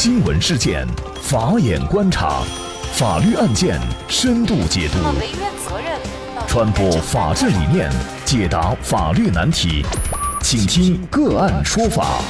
新闻事件，法眼观察，法律案件深度解读，传播法治理念，解答法律难题，请听个案说法。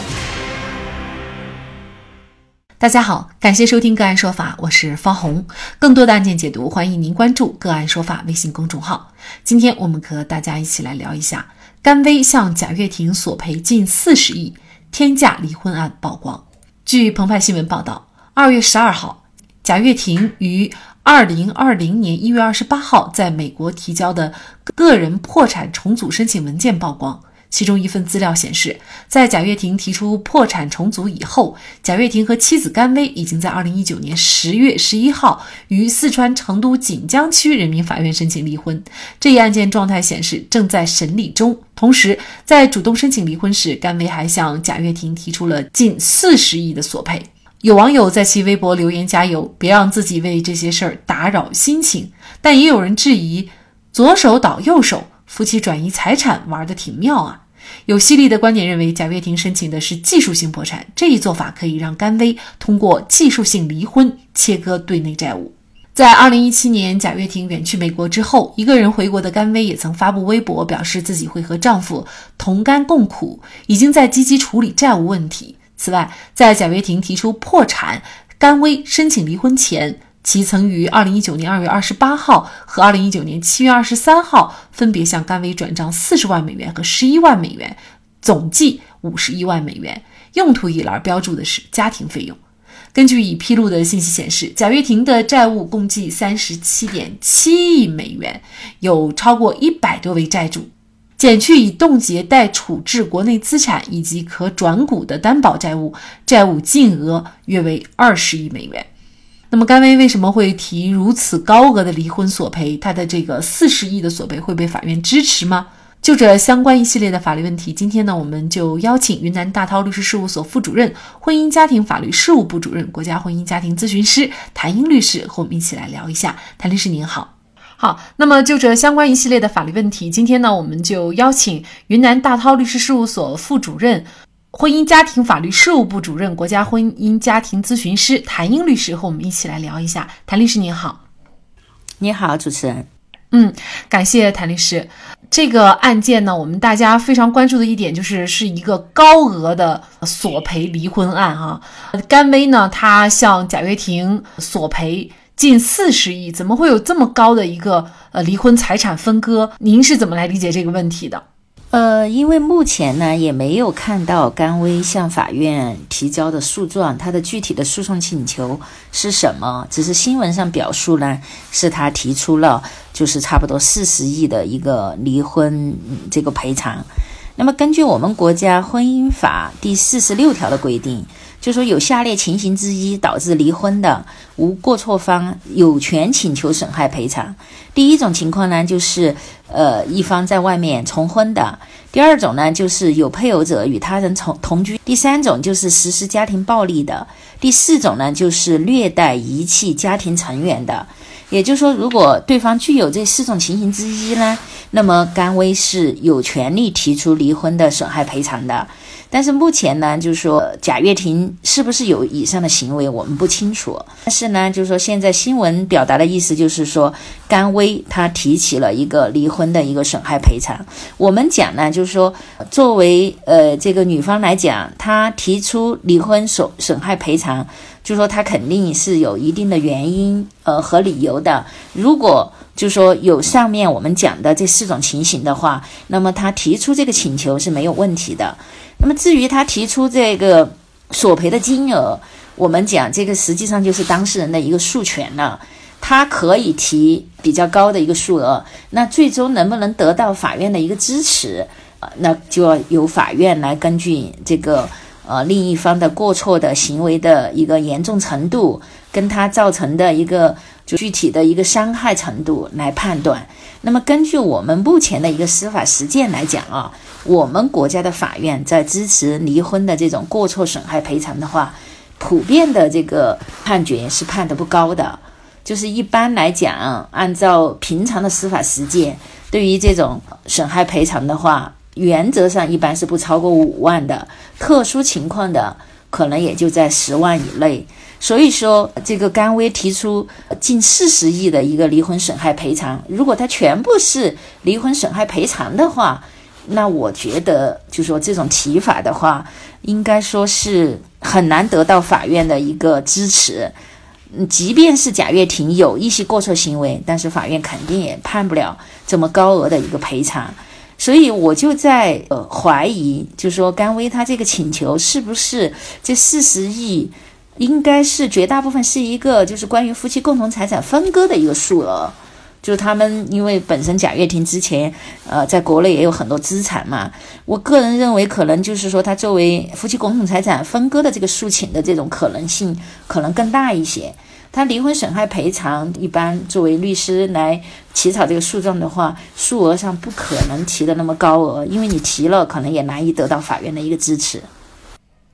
大家好，感谢收听个案说法，我是方红。更多的案件解读，欢迎您关注个案说法微信公众号。今天我们和大家一起来聊一下甘薇向贾跃亭索赔近四十亿。天价离婚案曝光。据澎湃新闻报道，二月十二号，贾跃亭于二零二零年一月二十八号在美国提交的个人破产重组申请文件曝光。其中一份资料显示，在贾跃亭提出破产重组以后，贾跃亭和妻子甘薇已经在二零一九年十月十一号于四川成都锦江区人民法院申请离婚。这一案件状态显示正在审理中。同时，在主动申请离婚时，甘薇还向贾跃亭提出了近四十亿的索赔。有网友在其微博留言加油，别让自己为这些事儿打扰心情。但也有人质疑，左手倒右手。夫妻转移财产玩的挺妙啊！有犀利的观点认为，贾跃亭申请的是技术性破产，这一做法可以让甘薇通过技术性离婚切割对内债务。在二零一七年贾跃亭远去美国之后，一个人回国的甘薇也曾发布微博，表示自己会和丈夫同甘共苦，已经在积极处理债务问题。此外，在贾跃亭提出破产，甘薇申请离婚前。其曾于二零一九年二月二十八号和二零一九年七月二十三号分别向甘薇转账四十万美元和十一万美元，总计五十一万美元，用途一栏标注的是家庭费用。根据已披露的信息显示，贾跃亭的债务共计三十七点七亿美元，有超过一百多位债主，减去已冻结待处置国内资产以及可转股的担保债务，债务净额约为二十亿美元。那么甘薇为什么会提如此高额的离婚索赔？他的这个四十亿的索赔会被法院支持吗？就这相关一系列的法律问题，今天呢，我们就邀请云南大韬律师事务所副主任、婚姻家庭法律事务部主任、国家婚姻家庭咨询师谭英律师和我们一起来聊一下。谭律师您好，好。那么就这相关一系列的法律问题，今天呢，我们就邀请云南大韬律师事务所副主任。婚姻家庭法律事务部主任、国家婚姻家庭咨询师谭英律师和我们一起来聊一下。谭律师您好，你好，主持人。嗯，感谢谭律师。这个案件呢，我们大家非常关注的一点就是是一个高额的索赔离婚案哈。甘薇呢，他向贾跃亭索赔近四十亿，怎么会有这么高的一个呃离婚财产分割？您是怎么来理解这个问题的？呃，因为目前呢也没有看到甘薇向法院提交的诉状，他的具体的诉讼请求是什么？只是新闻上表述呢，是他提出了就是差不多四十亿的一个离婚这个赔偿。那么根据我们国家婚姻法第四十六条的规定。就说有下列情形之一导致离婚的，无过错方有权请求损害赔偿。第一种情况呢，就是呃一方在外面重婚的；第二种呢，就是有配偶者与他人同同居；第三种就是实施家庭暴力的；第四种呢，就是虐待遗弃家庭成员的。也就是说，如果对方具有这四种情形之一呢，那么甘薇是有权利提出离婚的损害赔偿的。但是目前呢，就是说贾跃亭是不是有以上的行为，我们不清楚。但是呢，就是说现在新闻表达的意思就是说，甘薇她提起了一个离婚的一个损害赔偿。我们讲呢，就是说作为呃这个女方来讲，她提出离婚损损害赔偿，就说他肯定是有一定的原因呃和理由的。如果就说有上面我们讲的这四种情形的话，那么他提出这个请求是没有问题的。那么至于他提出这个索赔的金额，我们讲这个实际上就是当事人的一个诉权了，他可以提比较高的一个数额，那最终能不能得到法院的一个支持，呃，那就要由法院来根据这个呃另一方的过错的行为的一个严重程度，跟他造成的一个就具体的一个伤害程度来判断。那么根据我们目前的一个司法实践来讲啊。我们国家的法院在支持离婚的这种过错损害赔偿的话，普遍的这个判决是判的不高的。就是一般来讲，按照平常的司法实践，对于这种损害赔偿的话，原则上一般是不超过五万的，特殊情况的可能也就在十万以内。所以说，这个甘薇提出近四十亿的一个离婚损害赔偿，如果他全部是离婚损害赔偿的话，那我觉得就说这种提法的话，应该说是很难得到法院的一个支持。嗯，即便是贾跃亭有一些过错行为，但是法院肯定也判不了这么高额的一个赔偿。所以我就在呃怀疑，就是说甘薇他这个请求是不是这四十亿？应该是绝大部分是一个，就是关于夫妻共同财产分割的一个数额，就是他们因为本身贾跃亭之前，呃，在国内也有很多资产嘛，我个人认为可能就是说他作为夫妻共同财产分割的这个诉请的这种可能性可能更大一些。他离婚损害赔偿一般作为律师来起草这个诉状的话，数额上不可能提的那么高额，因为你提了可能也难以得到法院的一个支持。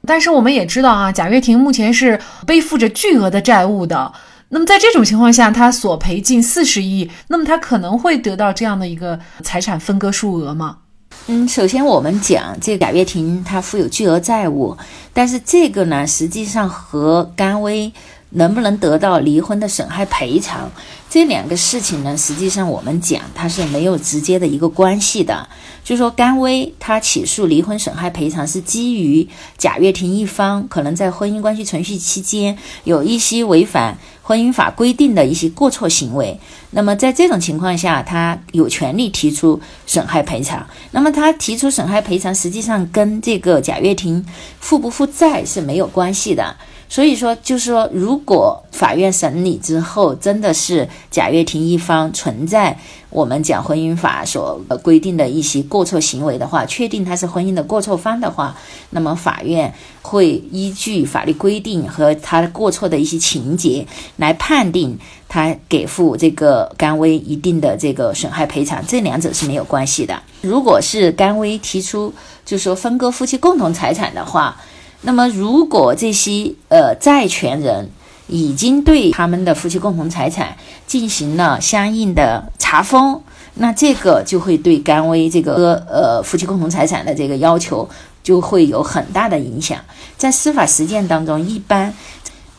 但是我们也知道啊，贾跃亭目前是背负着巨额的债务的。那么在这种情况下，他索赔近四十亿，那么他可能会得到这样的一个财产分割数额吗？嗯，首先我们讲这个贾跃亭他负有巨额债务，但是这个呢，实际上和甘薇能不能得到离婚的损害赔偿这两个事情呢，实际上我们讲它是没有直接的一个关系的。就说甘薇他起诉离婚损害赔偿是基于贾跃亭一方可能在婚姻关系存续期间有一些违反婚姻法规定的一些过错行为，那么在这种情况下，他有权利提出损害赔偿。那么他提出损害赔偿，实际上跟这个贾跃亭负不负债是没有关系的。所以说，就是说，如果法院审理之后，真的是贾跃亭一方存在我们讲婚姻法所规定的一些过错行为的话，确定他是婚姻的过错方的话，那么法院会依据法律规定和他过错的一些情节来判定他给付这个甘薇一定的这个损害赔偿，这两者是没有关系的。如果是甘薇提出就说分割夫妻共同财产的话。那么，如果这些呃债权人已经对他们的夫妻共同财产进行了相应的查封，那这个就会对甘薇这个呃夫妻共同财产的这个要求就会有很大的影响。在司法实践当中，一般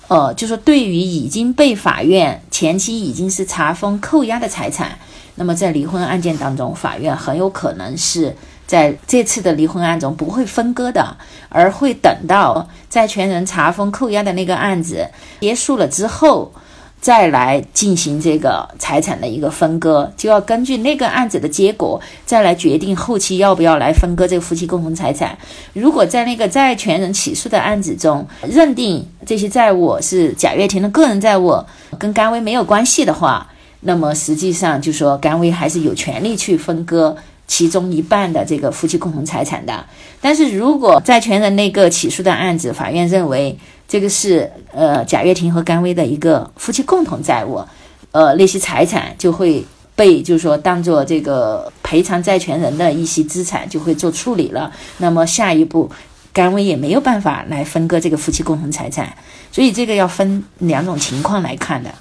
呃就说对于已经被法院前期已经是查封扣押的财产，那么在离婚案件当中，法院很有可能是。在这次的离婚案中不会分割的，而会等到债权人查封扣押的那个案子结束了之后，再来进行这个财产的一个分割，就要根据那个案子的结果再来决定后期要不要来分割这个夫妻共同财产。如果在那个债权人起诉的案子中认定这些债务是贾跃亭的个人债务，跟甘薇没有关系的话，那么实际上就说甘薇还是有权利去分割。其中一半的这个夫妻共同财产的，但是如果债权人那个起诉的案子，法院认为这个是呃贾跃亭和甘薇的一个夫妻共同债务，呃那些财产就会被就是说当做这个赔偿债权人的一些资产就会做处理了，那么下一步甘薇也没有办法来分割这个夫妻共同财产，所以这个要分两种情况来看的。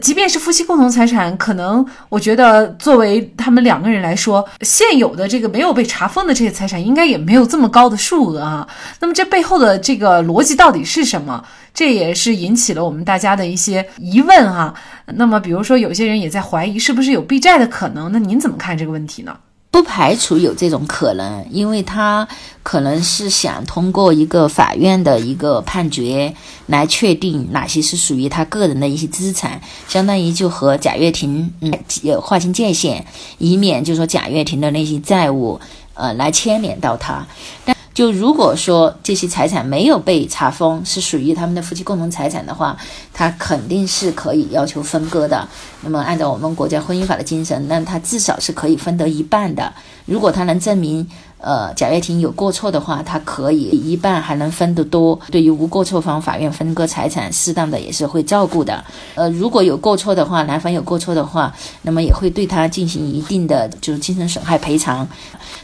即便是夫妻共同财产，可能我觉得作为他们两个人来说，现有的这个没有被查封的这些财产，应该也没有这么高的数额啊。那么这背后的这个逻辑到底是什么？这也是引起了我们大家的一些疑问哈。那么比如说，有些人也在怀疑是不是有避债的可能？那您怎么看这个问题呢？不排除有这种可能，因为他可能是想通过一个法院的一个判决来确定哪些是属于他个人的一些资产，相当于就和贾跃亭嗯划清界限，以免就说贾跃亭的那些债务呃来牵连到他。但就如果说这些财产没有被查封，是属于他们的夫妻共同财产的话，他肯定是可以要求分割的。那么按照我们国家婚姻法的精神，那他至少是可以分得一半的。如果他能证明，呃，贾跃亭有过错的话，他可以一半还能分得多。对于无过错方，法院分割财产适当的也是会照顾的。呃，如果有过错的话，男方有过错的话，那么也会对他进行一定的就是精神损害赔偿。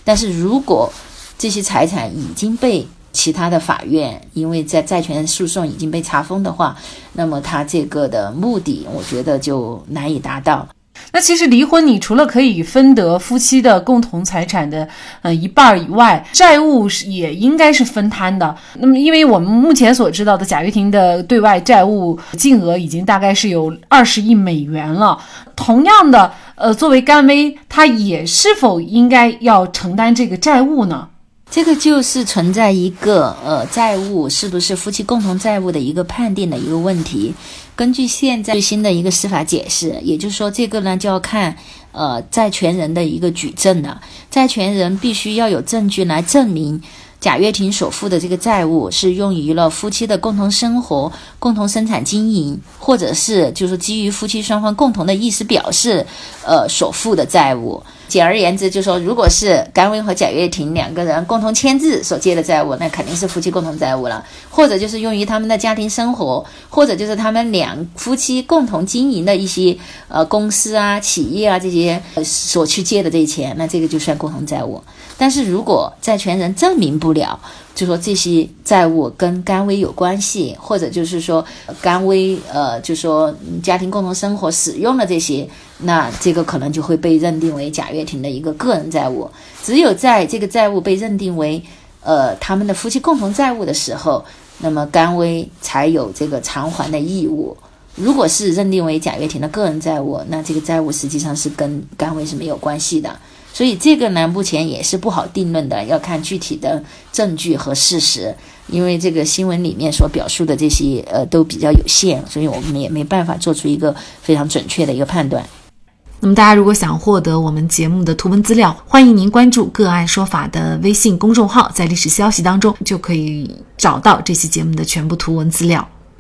但是如果这些财产已经被其他的法院，因为在债权诉讼已经被查封的话，那么他这个的目的，我觉得就难以达到。那其实离婚，你除了可以分得夫妻的共同财产的呃一半以外，债务是也应该是分摊的。那么，因为我们目前所知道的贾跃亭的对外债务金额已经大概是有二十亿美元了。同样的，呃，作为甘薇，他也是否应该要承担这个债务呢？这个就是存在一个呃债务是不是夫妻共同债务的一个判定的一个问题。根据现在最新的一个司法解释，也就是说，这个呢就要看呃债权人的一个举证了。债权人必须要有证据来证明贾跃亭所负的这个债务是用于了夫妻的共同生活、共同生产经营，或者是就是基于夫妻双方共同的意思表示呃所负的债务。简而言之，就说如果是甘薇和贾跃亭两个人共同签字所借的债务，那肯定是夫妻共同债务了；或者就是用于他们的家庭生活，或者就是他们两夫妻共同经营的一些呃公司啊、企业啊这些所去借的这些钱，那这个就算共同债务。但是如果债权人证明不不了，就说这些债务跟甘薇有关系，或者就是说甘薇呃，就说家庭共同生活使用的这些。那这个可能就会被认定为贾跃亭的一个个人债务。只有在这个债务被认定为，呃，他们的夫妻共同债务的时候，那么甘薇才有这个偿还的义务。如果是认定为贾跃亭的个人债务，那这个债务实际上是跟甘薇是没有关系的。所以这个呢，目前也是不好定论的，要看具体的证据和事实。因为这个新闻里面所表述的这些，呃，都比较有限，所以我们也没办法做出一个非常准确的一个判断。那么，大家如果想获得我们节目的图文资料，欢迎您关注“个案说法”的微信公众号，在历史消息当中就可以找到这期节目的全部图文资料。